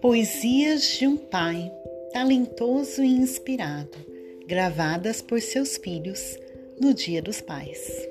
Poesias de um pai talentoso e inspirado, gravadas por seus filhos no Dia dos Pais.